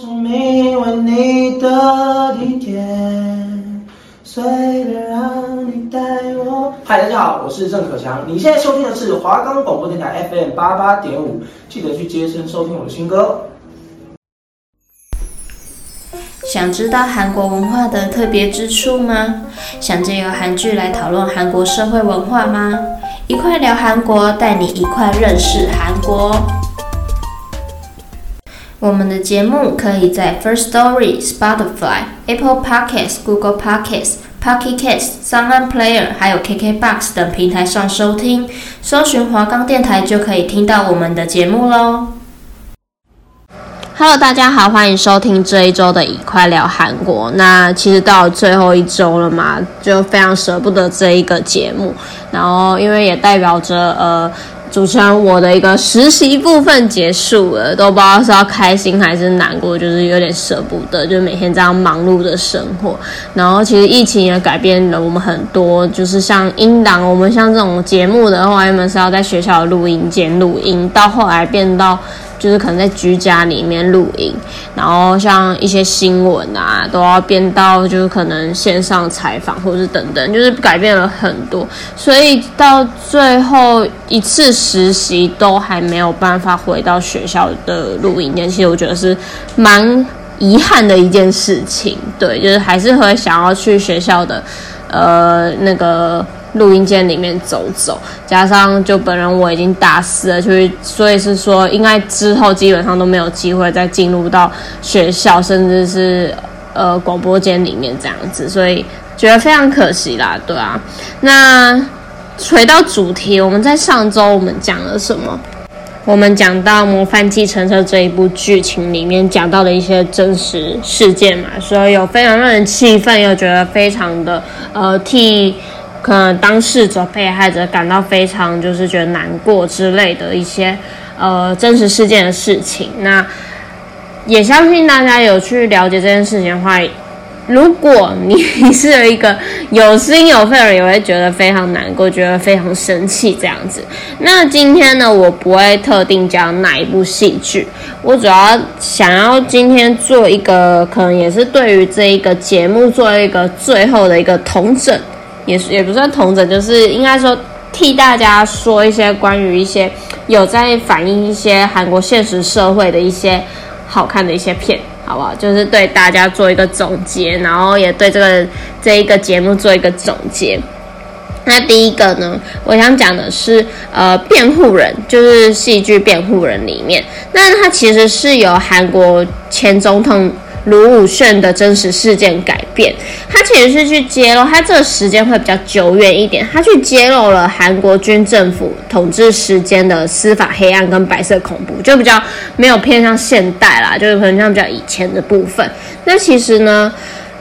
聪明为你的体贴，随便让你带我。嗨，大家好，我是郑可强。你现在收听的是华冈广播电台 FM 八八点五，记得去接声收听我的新歌。想知道韩国文化的特别之处吗？想借由韩剧来讨论韩国社会文化吗？一块聊韩国，带你一块认识韩国。我们的节目可以在 First Story、Spotify、Apple Podcasts、Google Podcasts、Pocket Casts、SoundOn Player，还有 KKBox 等平台上收听。搜寻华冈电台就可以听到我们的节目喽。Hello，大家好，欢迎收听这一周的一块聊韩国。那其实到最后一周了嘛，就非常舍不得这一个节目。然后因为也代表着呃。主持人，我的一个实习部分结束了，都不知道是要开心还是难过，就是有点舍不得，就每天这样忙碌的生活。然后其实疫情也改变了我们很多，就是像音档，我们像这种节目的话，原本是要在学校的录音间录音，到后来变到。就是可能在居家里面录音，然后像一些新闻啊，都要变到就是可能线上采访或者是等等，就是改变了很多，所以到最后一次实习都还没有办法回到学校的录音间，其实我觉得是蛮遗憾的一件事情。对，就是还是会想要去学校的，呃，那个。录音间里面走走，加上就本人我已经大四了，就是所以是说，应该之后基本上都没有机会再进入到学校，甚至是呃广播间里面这样子，所以觉得非常可惜啦，对啊。那回到主题，我们在上周我们讲了什么？我们讲到《模范计程车》这一部剧情里面讲到的一些真实事件嘛，所以有非常让人气愤，又觉得非常的呃替。可能当事者、被害者感到非常就是觉得难过之类的一些呃真实事件的事情，那也相信大家有去了解这件事情的话，如果你是一个有心有肺的人，也会觉得非常难过，觉得非常生气这样子。那今天呢，我不会特定讲哪一部戏剧，我主要想要今天做一个，可能也是对于这一个节目做一个最后的一个统整。也也不算同整，就是应该说替大家说一些关于一些有在反映一些韩国现实社会的一些好看的一些片，好不好？就是对大家做一个总结，然后也对这个这一个节目做一个总结。那第一个呢，我想讲的是呃辩护人，就是戏剧辩护人里面，那它其实是由韩国前总统。卢武铉的真实事件改编，他其实是去揭露，他这个时间会比较久远一点，他去揭露了韩国军政府统治时间的司法黑暗跟白色恐怖，就比较没有偏向现代啦，就是可能像比较以前的部分。那其实呢，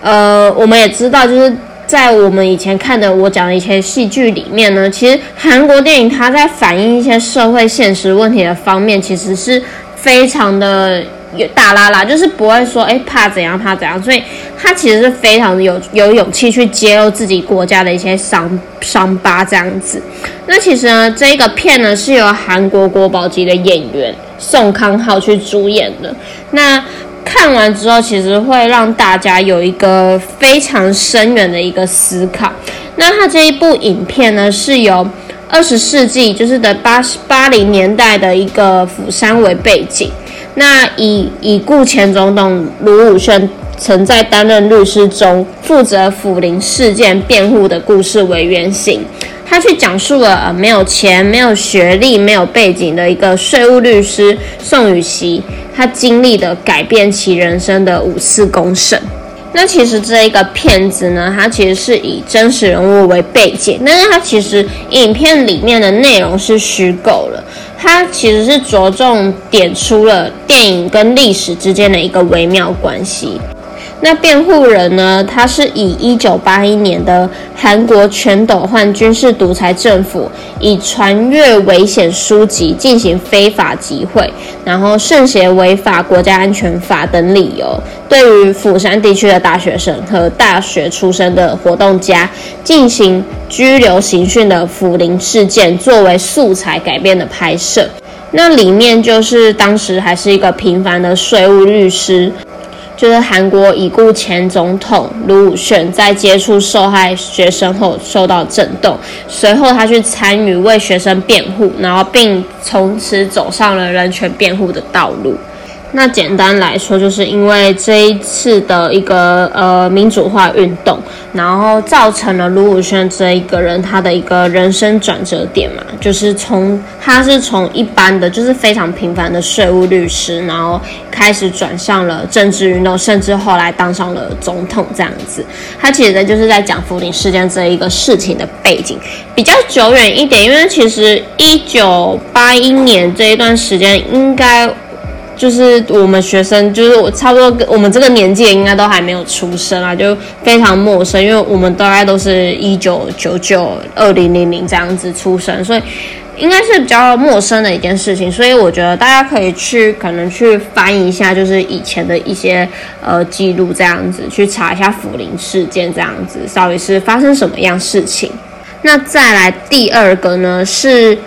呃，我们也知道，就是在我们以前看的我讲的一些戏剧里面呢，其实韩国电影它在反映一些社会现实问题的方面，其实是非常的。有大剌剌，就是不会说，哎，怕怎样怕怎样，所以他其实是非常的有有勇气去揭露自己国家的一些伤伤疤这样子。那其实呢，这个片呢是由韩国国宝级的演员宋康昊去主演的。那看完之后，其实会让大家有一个非常深远的一个思考。那他这一部影片呢，是由二十世纪，就是的八十八零年代的一个釜山为背景。那以已故前总统卢武铉曾在担任律师中负责辅林事件辩护的故事为原型，他去讲述了呃没有钱、没有学历、没有背景的一个税务律师宋宇熙，他经历的改变其人生的五次公审。那其实这一个片子呢，它其实是以真实人物为背景，但是它其实影片里面的内容是虚构了。它其实是着重点出了电影跟历史之间的一个微妙关系。那辩护人呢，他是以一九八一年的韩国全斗焕军事独裁政府以传阅危险书籍进行非法集会，然后涉嫌违法国家安全法等理由，对于釜山地区的大学生和大学出身的活动家进行拘留刑讯的辅林事件作为素材改编的拍摄。那里面就是当时还是一个平凡的税务律师。就是韩国已故前总统卢武鉉在接触受害学生后受到震动，随后他去参与为学生辩护，然后并从此走上了人权辩护的道路。那简单来说，就是因为这一次的一个呃民主化运动，然后造成了卢武铉这一个人他的一个人生转折点嘛，就是从他是从一般的就是非常平凡的税务律师，然后开始转向了政治运动，甚至后来当上了总统这样子。他其实就是在讲福林事件这一个事情的背景比较久远一点，因为其实一九八一年这一段时间应该。就是我们学生，就是我差不多我们这个年纪应该都还没有出生啊，就非常陌生，因为我们大概都是一九九九、二零零零这样子出生，所以应该是比较陌生的一件事情。所以我觉得大家可以去可能去翻一下，就是以前的一些呃记录这样子，去查一下福林事件这样子，到底是发生什么样事情。那再来第二个呢是。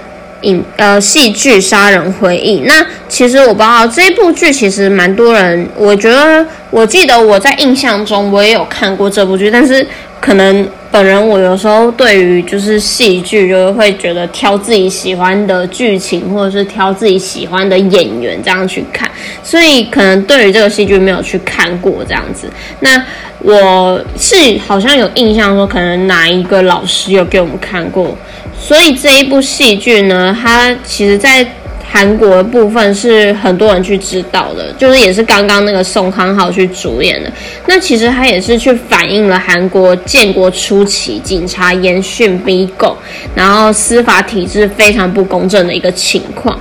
影呃戏剧《杀人回忆》，那其实我不知道这部剧，其实蛮多人，我觉得我记得我在印象中我也有看过这部剧，但是可能本人我有时候对于就是戏剧，就会觉得挑自己喜欢的剧情，或者是挑自己喜欢的演员这样去看，所以可能对于这个戏剧没有去看过这样子。那我是好像有印象说，可能哪一个老师有给我们看过。所以这一部戏剧呢，它其实，在韩国部分是很多人去知道的，就是也是刚刚那个宋康昊去主演的。那其实它也是去反映了韩国建国初期警察严训逼供，然后司法体制非常不公正的一个情况。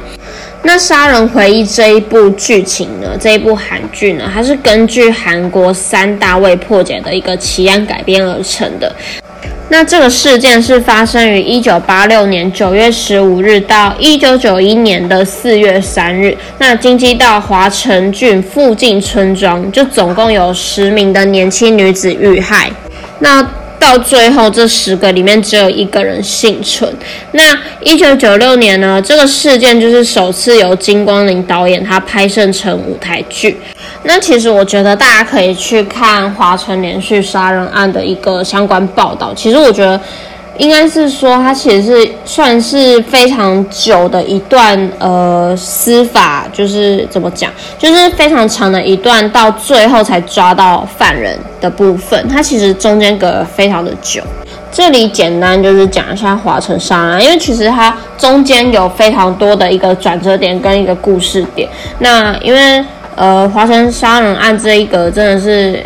那《杀人回忆》这一部剧情呢，这一部韩剧呢，它是根据韩国三大未破解的一个奇案改编而成的。那这个事件是发生于一九八六年九月十五日到一九九一年的四月三日。那京畿道华城郡附近村庄，就总共有十名的年轻女子遇害。那到最后，这十个里面只有一个人幸存。那一九九六年呢，这个事件就是首次由金光林导演他拍摄成舞台剧。那其实我觉得大家可以去看华城连续杀人案的一个相关报道。其实我觉得应该是说，它其实是算是非常久的一段呃司法，就是怎么讲，就是非常长的一段，到最后才抓到犯人的部分。它其实中间隔了非常的久。这里简单就是讲一下华城杀人案，因为其实它中间有非常多的一个转折点跟一个故事点。那因为呃，华城杀人案这一个真的是。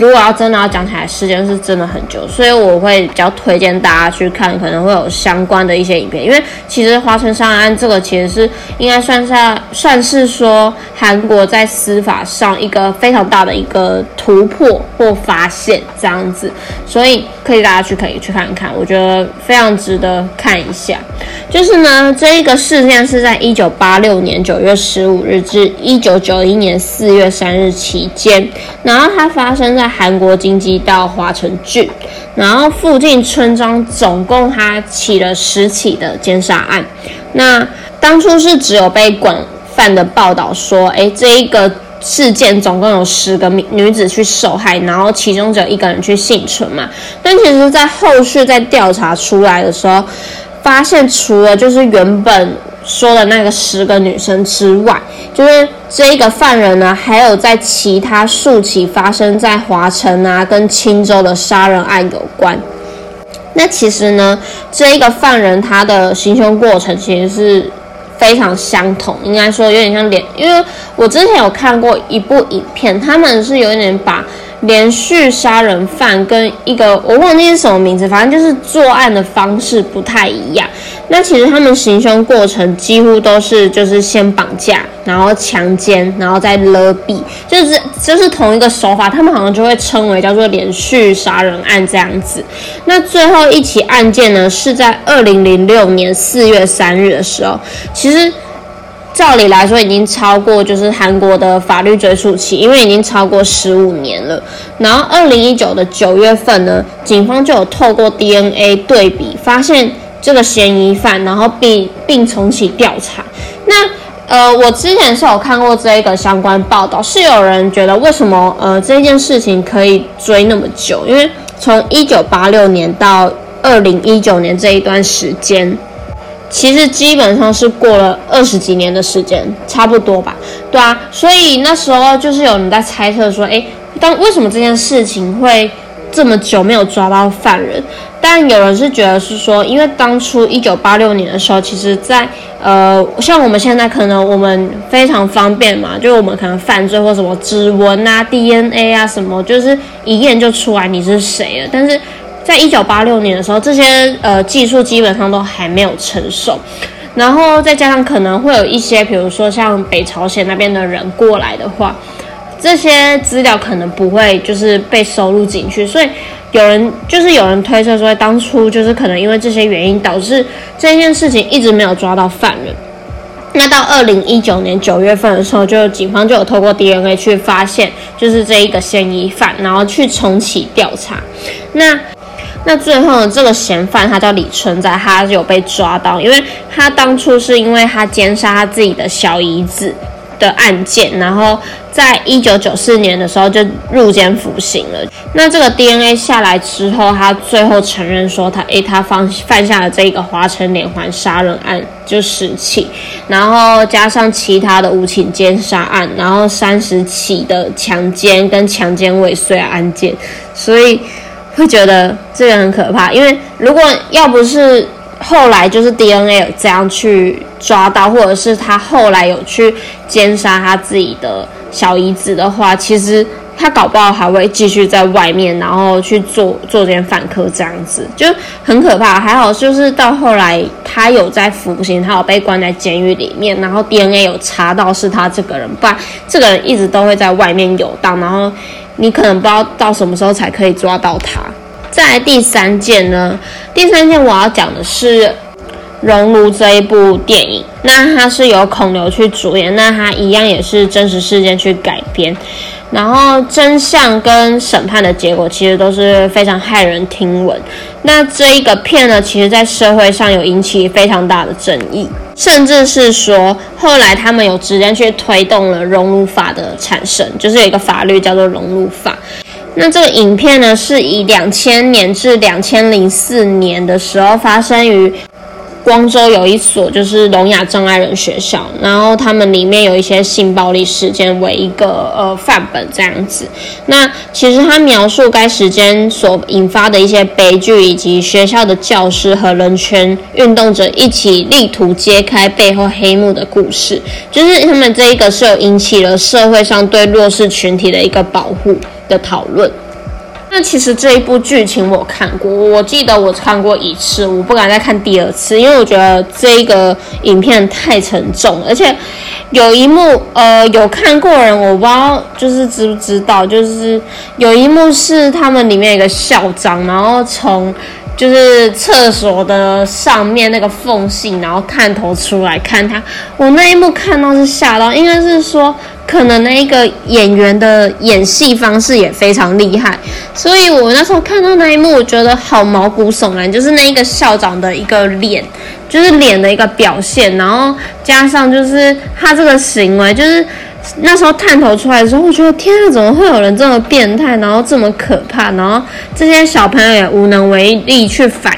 如果要真的要讲起来，时间是真的很久，所以我会比较推荐大家去看，可能会有相关的一些影片。因为其实华城上案这个其实是应该算是算是说韩国在司法上一个非常大的一个突破或发现这样子，所以可以大家去可以去看看，我觉得非常值得看一下。就是呢，这一个事件是在一九八六年九月十五日至一九九一年四月三日期间，然后它发生在韩国京畿道华城郡，然后附近村庄总共他起了十起的奸杀案。那当初是只有被广泛的报道说，哎，这一个事件总共有十个女子去受害，然后其中只有一个人去幸存嘛。但其实，在后续在调查出来的时候，发现除了就是原本说的那个十个女生之外，就是这一个犯人呢，还有在其他数起发生在华城啊跟青州的杀人案有关。那其实呢，这一个犯人他的行凶过程其实是非常相同，应该说有点像连，因为我之前有看过一部影片，他们是有点把。连续杀人犯跟一个我忘记是什么名字，反正就是作案的方式不太一样。那其实他们行凶过程几乎都是就是先绑架，然后强奸，然后再勒毙，就是就是同一个手法。他们好像就会称为叫做连续杀人案这样子。那最后一起案件呢，是在二零零六年四月三日的时候，其实。照理来说，已经超过就是韩国的法律追诉期，因为已经超过十五年了。然后，二零一九的九月份呢，警方就有透过 DNA 对比，发现这个嫌疑犯，然后并并重启调查。那呃，我之前是有看过这一个相关报道，是有人觉得为什么呃这件事情可以追那么久？因为从一九八六年到二零一九年这一段时间，其实基本上是过了二十几年的时间，差不多吧？对啊，所以那时候就是有人在猜测说，诶，当为什么这件事情会这么久没有抓到犯人？但有人是觉得是说，因为当初一九八六年的时候，其实在呃，像我们现在可能我们非常方便嘛，就我们可能犯罪或什么指纹啊、DNA 啊什么，就是一验就出来你是谁了。但是在一九八六年的时候，这些呃技术基本上都还没有成熟，然后再加上可能会有一些，比如说像北朝鲜那边的人过来的话，这些资料可能不会就是被收录进去，所以。有人就是有人推测说，当初就是可能因为这些原因导致这件事情一直没有抓到犯人。那到二零一九年九月份的时候，就警方就有透过 DNA 去发现，就是这一个嫌疑犯，然后去重启调查。那那最后呢，这个嫌犯他叫李春在，他有被抓到，因为他当初是因为他奸杀他自己的小姨子的案件，然后在一九九四年的时候就入监服刑了。那这个 DNA 下来之后，他最后承认说他，诶，他犯犯下了这个华城连环杀人案就十起，然后加上其他的无情奸杀案，然后三十起的强奸跟强奸未遂案件，所以会觉得这个很可怕。因为如果要不是后来就是 DNA 有这样去抓到，或者是他后来有去奸杀他自己的小姨子的话，其实。他搞不好还会继续在外面，然后去做做点反科这样子，就很可怕。还好就是到后来他有在服刑，他有被关在监狱里面，然后 DNA 有查到是他这个人，不然这个人一直都会在外面游荡，然后你可能不知道到什么时候才可以抓到它。再来第三件呢，第三件我要讲的是《熔炉》这一部电影，那它是由孔刘去主演，那它一样也是真实事件去改编。然后真相跟审判的结果其实都是非常骇人听闻。那这一个片呢，其实在社会上有引起非常大的争议，甚至是说后来他们有直接去推动了熔炉法的产生，就是有一个法律叫做熔炉法。那这个影片呢，是以两千年至两千零四年的时候发生于。光州有一所就是聋哑障碍人学校，然后他们里面有一些性暴力事件为一个呃范本这样子。那其实他描述该时间所引发的一些悲剧，以及学校的教师和人权运动者一起力图揭开背后黑幕的故事，就是他们这一个是有引起了社会上对弱势群体的一个保护的讨论。那其实这一部剧情我看过，我记得我看过一次，我不敢再看第二次，因为我觉得这一个影片太沉重，而且有一幕，呃，有看过人，我不知道就是知不知道，就是有一幕是他们里面一个校长，然后从就是厕所的上面那个缝隙，然后探头出来看他，我那一幕看到是吓到，应该是说。可能那一个演员的演戏方式也非常厉害，所以我那时候看到那一幕，我觉得好毛骨悚然。就是那一个校长的一个脸，就是脸的一个表现，然后加上就是他这个行为，就是那时候探头出来的时候，我觉得天啊，怎么会有人这么变态，然后这么可怕，然后这些小朋友也无能为力去反。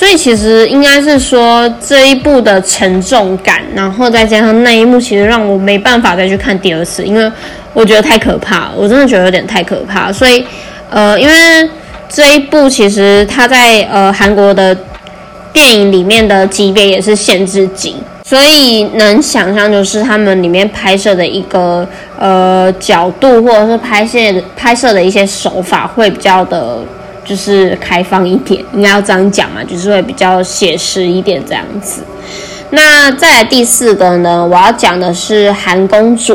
所以其实应该是说这一部的沉重感，然后再加上那一幕，其实让我没办法再去看第二次，因为我觉得太可怕，我真的觉得有点太可怕。所以，呃，因为这一部其实它在呃韩国的电影里面的级别也是限制级，所以能想象就是他们里面拍摄的一个呃角度，或者是拍摄拍摄的一些手法会比较的。就是开放一点，应该要这样讲嘛，就是会比较写实一点这样子。那再来第四个呢，我要讲的是《韩公主》。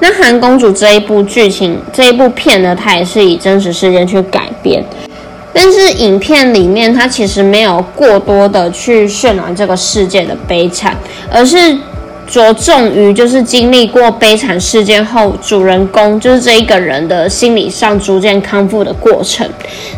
那《韩公主》这一部剧情，这一部片呢，它也是以真实事件去改编，但是影片里面它其实没有过多的去渲染这个世界的悲惨，而是。着重于就是经历过悲惨事件后，主人公就是这一个人的心理上逐渐康复的过程。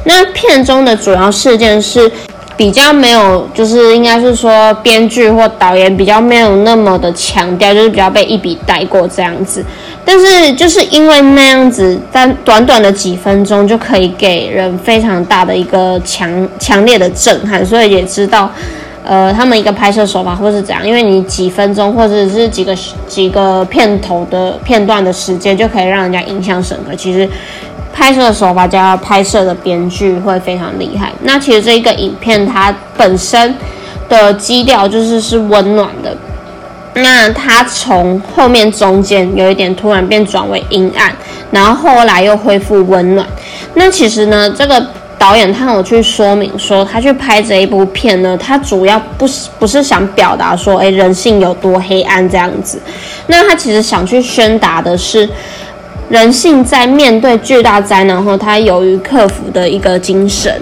那片中的主要事件是比较没有，就是应该是说编剧或导演比较没有那么的强调，就是比较被一笔带过这样子。但是就是因为那样子，在短短的几分钟就可以给人非常大的一个强强烈的震撼，所以也知道。呃，他们一个拍摄手法或是怎样，因为你几分钟或者是几个几个片头的片段的时间，就可以让人家印象深刻。其实拍摄手法加拍摄的编剧会非常厉害。那其实这一个影片它本身的基调就是是温暖的，那它从后面中间有一点突然变转为阴暗，然后后来又恢复温暖。那其实呢，这个。导演他有去说明说，他去拍这一部片呢，他主要不是不是想表达说，哎，人性有多黑暗这样子。那他其实想去宣达的是，人性在面对巨大灾难后，他由于克服的一个精神。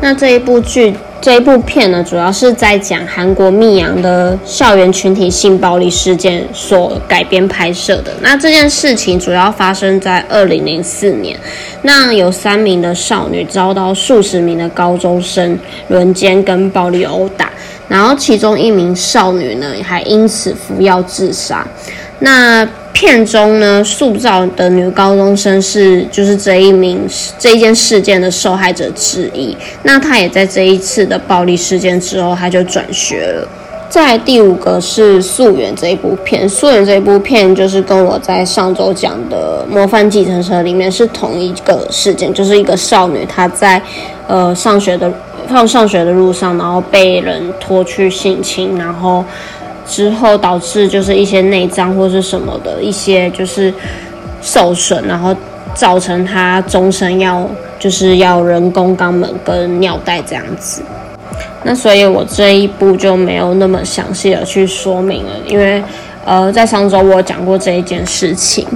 那这一部剧。这一部片呢，主要是在讲韩国密阳的校园群体性暴力事件所改编拍摄的。那这件事情主要发生在二零零四年，那有三名的少女遭到数十名的高中生轮奸跟暴力殴打，然后其中一名少女呢，还因此服药自杀。那片中呢，塑造的女高中生是就是这一名这一件事件的受害者之一。那她也在这一次的暴力事件之后，她就转学了。在第五个是《溯源》这一部片，《溯源》这一部片就是跟我在上周讲的《模范计程车》里面是同一个事件，就是一个少女她在呃上学的放上学的路上，然后被人拖去性侵，然后。之后导致就是一些内脏或是什么的一些就是受损，然后造成他终身要就是要人工肛门跟尿袋这样子。那所以我这一步就没有那么详细的去说明了，因为呃在上周我讲过这一件事情。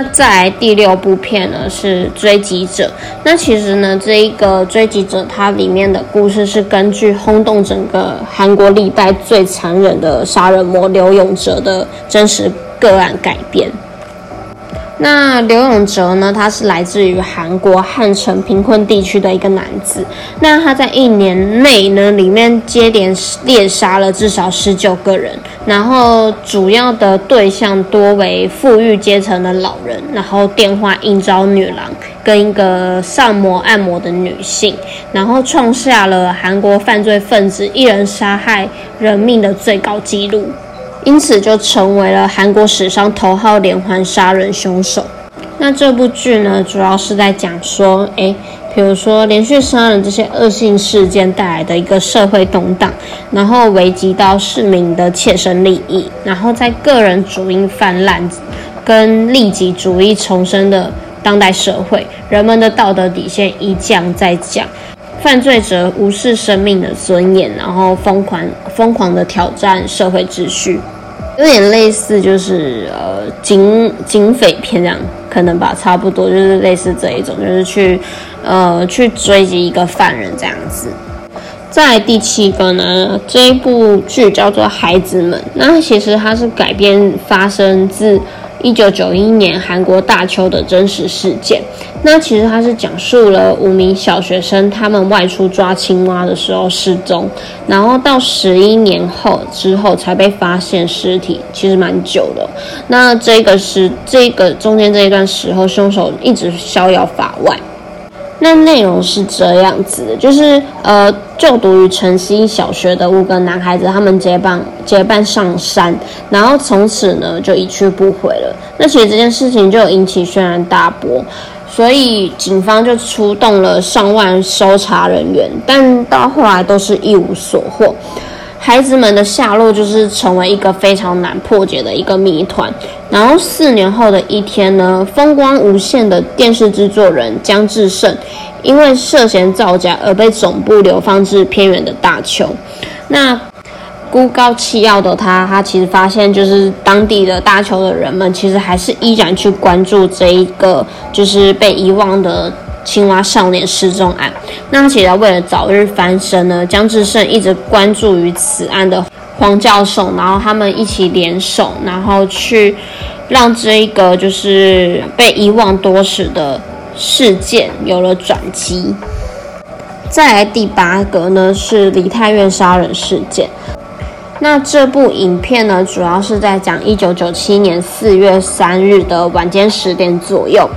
那再来第六部片呢是追击者。那其实呢，这一个追击者它里面的故事是根据轰动整个韩国历代最残忍的杀人魔刘永哲的真实个案改编。那刘永哲呢，他是来自于韩国汉城贫困地区的一个男子。那他在一年内呢，里面接连猎杀了至少十九个人，然后主要的对象多为富裕阶层的老人，然后电话应招女郎跟一个上摩按摩的女性，然后创下了韩国犯罪分子一人杀害人命的最高纪录。因此就成为了韩国史上头号连环杀人凶手。那这部剧呢，主要是在讲说，诶，比如说连续杀人这些恶性事件带来的一个社会动荡，然后危及到市民的切身利益，然后在个人主义泛滥跟利己主义重生的当代社会，人们的道德底线一降再降。犯罪者无视生命的尊严，然后疯狂疯狂的挑战社会秩序，有点类似就是呃警警匪片这样，可能吧，差不多就是类似这一种，就是去呃去追击一个犯人这样子。在第七个呢，这一部剧叫做《孩子们》，那其实它是改编发生自。一九九一年韩国大邱的真实事件，那其实它是讲述了五名小学生他们外出抓青蛙的时候失踪，然后到十一年后之后才被发现尸体，其实蛮久的。那这个是这个中间这一段时候，凶手一直逍遥法外。那内容是这样子的，就是呃，就读于城西小学的五个男孩子，他们结伴结伴上山，然后从此呢就一去不回了。那其实这件事情就引起轩然大波，所以警方就出动了上万搜查人员，但到后来都是一无所获。孩子们的下落就是成为一个非常难破解的一个谜团。然后四年后的一天呢，风光无限的电视制作人江志胜，因为涉嫌造假而被总部流放至偏远的大邱。那孤高气傲的他，他其实发现就是当地的大邱的人们，其实还是依然去关注这一个就是被遗忘的。青蛙少年失踪案，那其实为了早日翻身呢，江志胜一直关注于此案的黄教授，然后他们一起联手，然后去让这一个就是被遗忘多时的事件有了转机。再来第八个呢是梨泰院杀人事件。那这部影片呢，主要是在讲一九九七年四月三日的晚间十点左右。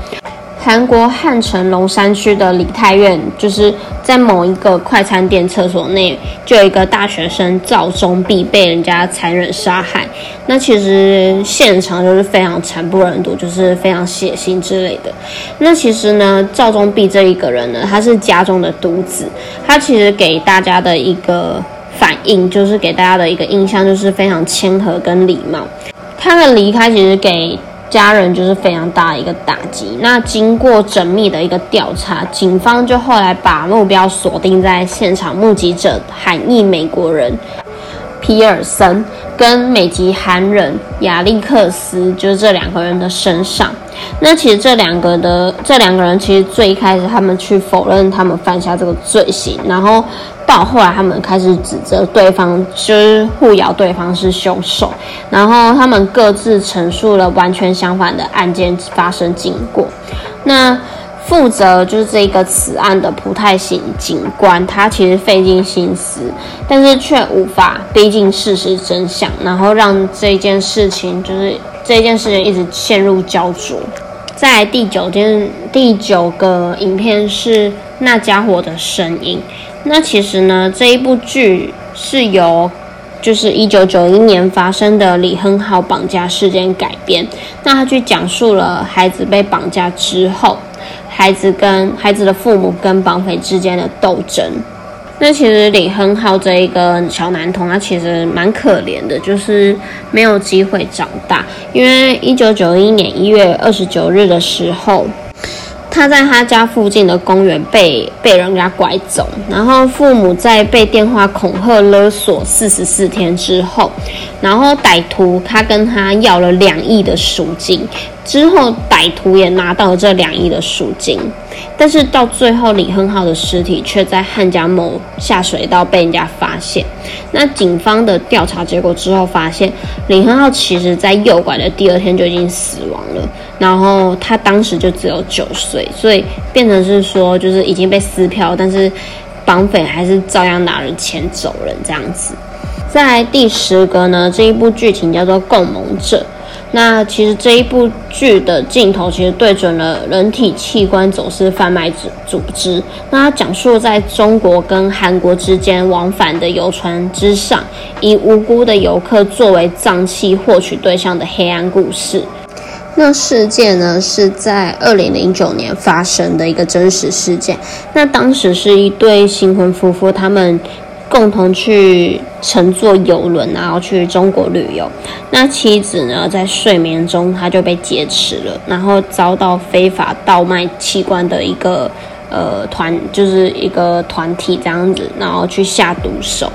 韩国汉城龙山区的梨泰院，就是在某一个快餐店厕所内，就有一个大学生赵忠弼被人家残忍杀害。那其实现场就是非常惨不忍睹，就是非常血腥之类的。那其实呢，赵忠弼这一个人呢，他是家中的独子，他其实给大家的一个反应，就是给大家的一个印象，就是非常谦和跟礼貌。他的离开其实给。家人就是非常大的一个打击。那经过缜密的一个调查，警方就后来把目标锁定在现场目击者韩裔美国人皮尔森跟美籍韩人亚历克斯，就是这两个人的身上。那其实这两个的这两个人，其实最开始他们去否认他们犯下这个罪行，然后。到后来，他们开始指责对方，就是互咬对方是凶手，然后他们各自陈述了完全相反的案件发生经过。那负责就是这个此案的普泰刑警官，他其实费尽心思，但是却无法逼近事实真相，然后让这件事情就是这件事情一直陷入焦灼。在第九件第九个影片是那家伙的声音。那其实呢，这一部剧是由就是一九九一年发生的李亨浩绑架事件改编。那他去讲述了孩子被绑架之后，孩子跟孩子的父母跟绑匪之间的斗争。那其实李亨浩这一个小男童，他其实蛮可怜的，就是没有机会长大，因为一九九一年一月二十九日的时候。他在他家附近的公园被被人家拐走，然后父母在被电话恐吓勒索四十四天之后，然后歹徒他跟他要了两亿的赎金，之后歹徒也拿到了这两亿的赎金，但是到最后李亨浩的尸体却在汉江某下水道被人家发现。那警方的调查结果之后发现，李亨浩其实在诱拐的第二天就已经死亡了。然后他当时就只有九岁，所以变成是说，就是已经被撕票，但是绑匪还是照样拿着钱走人这样子。在第十个呢，这一部剧情叫做《共谋者》。那其实这一部剧的镜头其实对准了人体器官走私贩卖组组织。那它讲述在中国跟韩国之间往返的游船之上，以无辜的游客作为脏器获取对象的黑暗故事。那事件呢，是在二零零九年发生的一个真实事件。那当时是一对新婚夫妇，他们共同去乘坐游轮，然后去中国旅游。那妻子呢，在睡眠中，她就被劫持了，然后遭到非法倒卖器官的一个呃团，就是一个团体这样子，然后去下毒手。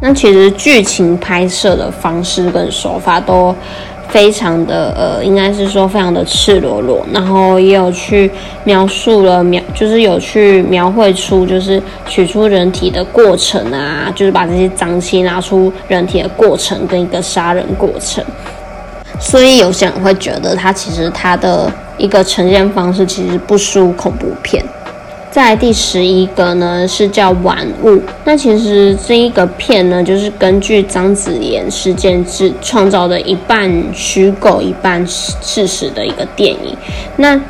那其实剧情拍摄的方式跟手法都。非常的呃，应该是说非常的赤裸裸，然后也有去描述了描，就是有去描绘出就是取出人体的过程啊，就是把这些脏器拿出人体的过程跟一个杀人过程，所以有些人会觉得它其实它的一个呈现方式其实不输恐怖片。在第十一个呢，是叫《玩物》。那其实这一个片呢，就是根据张子妍事件制创造的一半虚构、一半事实的一个电影。那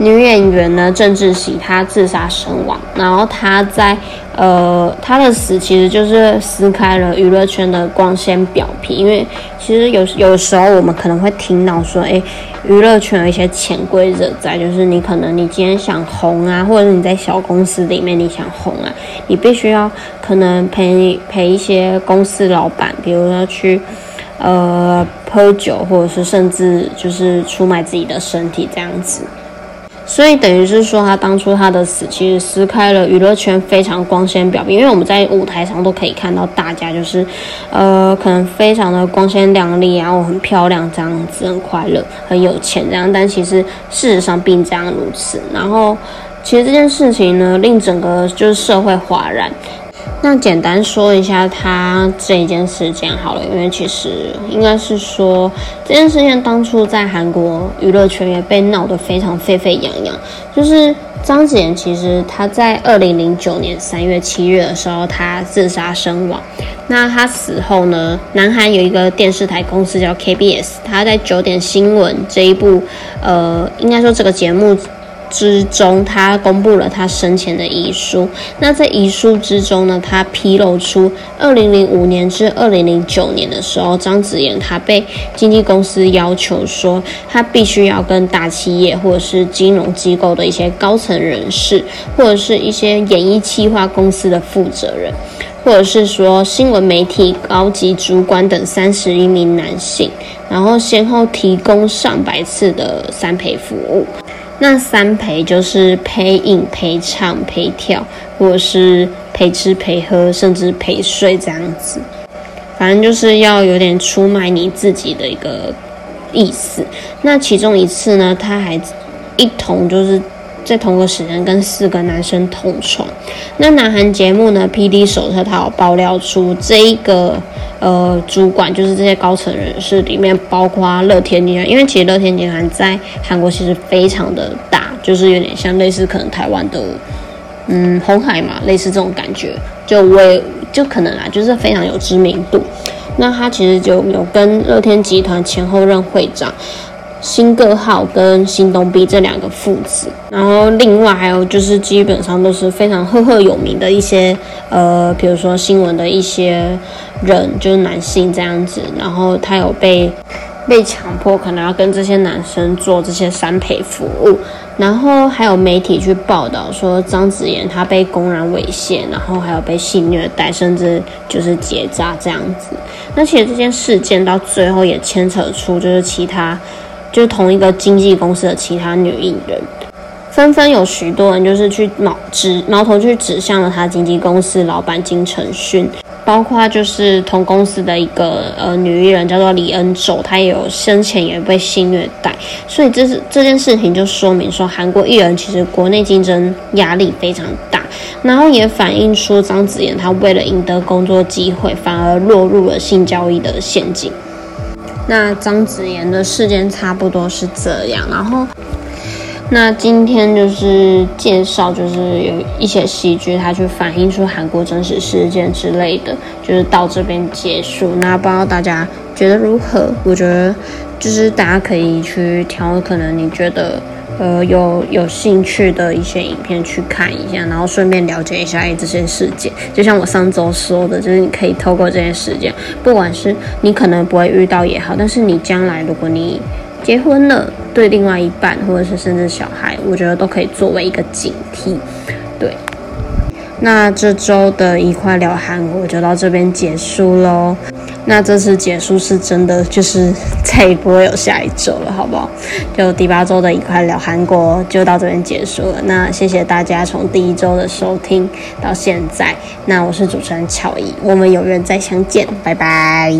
女演员呢，郑智喜她自杀身亡，然后她在。呃，她的死其实就是撕开了娱乐圈的光鲜表皮，因为其实有有时候我们可能会听到说，诶，娱乐圈有一些潜规则在，就是你可能你今天想红啊，或者是你在小公司里面你想红啊，你必须要可能陪陪一些公司老板，比如说去呃喝酒，或者是甚至就是出卖自己的身体这样子。所以等于是说，他当初他的死其实撕开了娱乐圈非常光鲜表面，因为我们在舞台上都可以看到大家就是，呃，可能非常的光鲜亮丽，然后很漂亮这样子，很快乐，很有钱这样，但其实事实上并这样如此。然后，其实这件事情呢，令整个就是社会哗然。那简单说一下他这一件事件好了，因为其实应该是说这件事件当初在韩国娱乐圈也被闹得非常沸沸扬扬，就是张子妍其实他在二零零九年三月、七日的时候，他自杀身亡。那他死后呢，南韩有一个电视台公司叫 KBS，他在九点新闻这一部，呃，应该说这个节目。之中，他公布了他生前的遗书。那在遗书之中呢，他披露出，二零零五年至二零零九年的时候，张子妍他被经纪公司要求说，他必须要跟大企业或者是金融机构的一些高层人士，或者是一些演艺企划公司的负责人，或者是说新闻媒体高级主管等三十一名男性，然后先后提供上百次的三陪服务。那三陪就是陪饮、陪唱、陪跳，或者是陪吃、陪喝，甚至陪睡这样子。反正就是要有点出卖你自己的一个意思。那其中一次呢，他还一同就是在同个时间跟四个男生同床。那南韩节目呢，PD 手册他有爆料出这一个。呃，主管就是这些高层人士里面，包括乐天集团，因为其实乐天集团在韩国其实非常的大，就是有点像类似可能台湾的，嗯，红海嘛，类似这种感觉，就我也就可能啊，就是非常有知名度。那他其实就有跟乐天集团前后任会长。新各号跟新东碧这两个父子，然后另外还有就是基本上都是非常赫赫有名的一些呃，比如说新闻的一些人，就是男性这样子，然后他有被被强迫可能要跟这些男生做这些三陪服务，然后还有媒体去报道说张子妍她被公然猥亵，然后还有被性虐待，甚至就是结扎这样子。那其实这件事件到最后也牵扯出就是其他。就同一个经纪公司的其他女艺人，纷纷有许多人就是去矛指矛头去指向了他经纪公司老板金承勋，包括就是同公司的一个呃女艺人叫做李恩宙，她也有生前也被性虐待，所以这是这件事情就说明说韩国艺人其实国内竞争压力非常大，然后也反映出张子妍她为了赢得工作机会，反而落入了性交易的陷阱。那张子妍的事件差不多是这样，然后，那今天就是介绍，就是有一些戏剧，它去反映出韩国真实事件之类的，就是到这边结束。那不知道大家觉得如何？我觉得就是大家可以去挑，可能你觉得。呃，有有兴趣的一些影片去看一下，然后顺便了解一下这些事件。就像我上周说的，就是你可以透过这些事件，不管是你可能不会遇到也好，但是你将来如果你结婚了，对另外一半或者是甚至小孩，我觉得都可以作为一个警惕。对，那这周的一块聊韩国就到这边结束喽。那这次结束是真的，就是再也不会有下一周了，好不好？就第八周的一块聊韩国就到这边结束了。那谢谢大家从第一周的收听到现在。那我是主持人乔伊，我们有缘再相见，拜拜。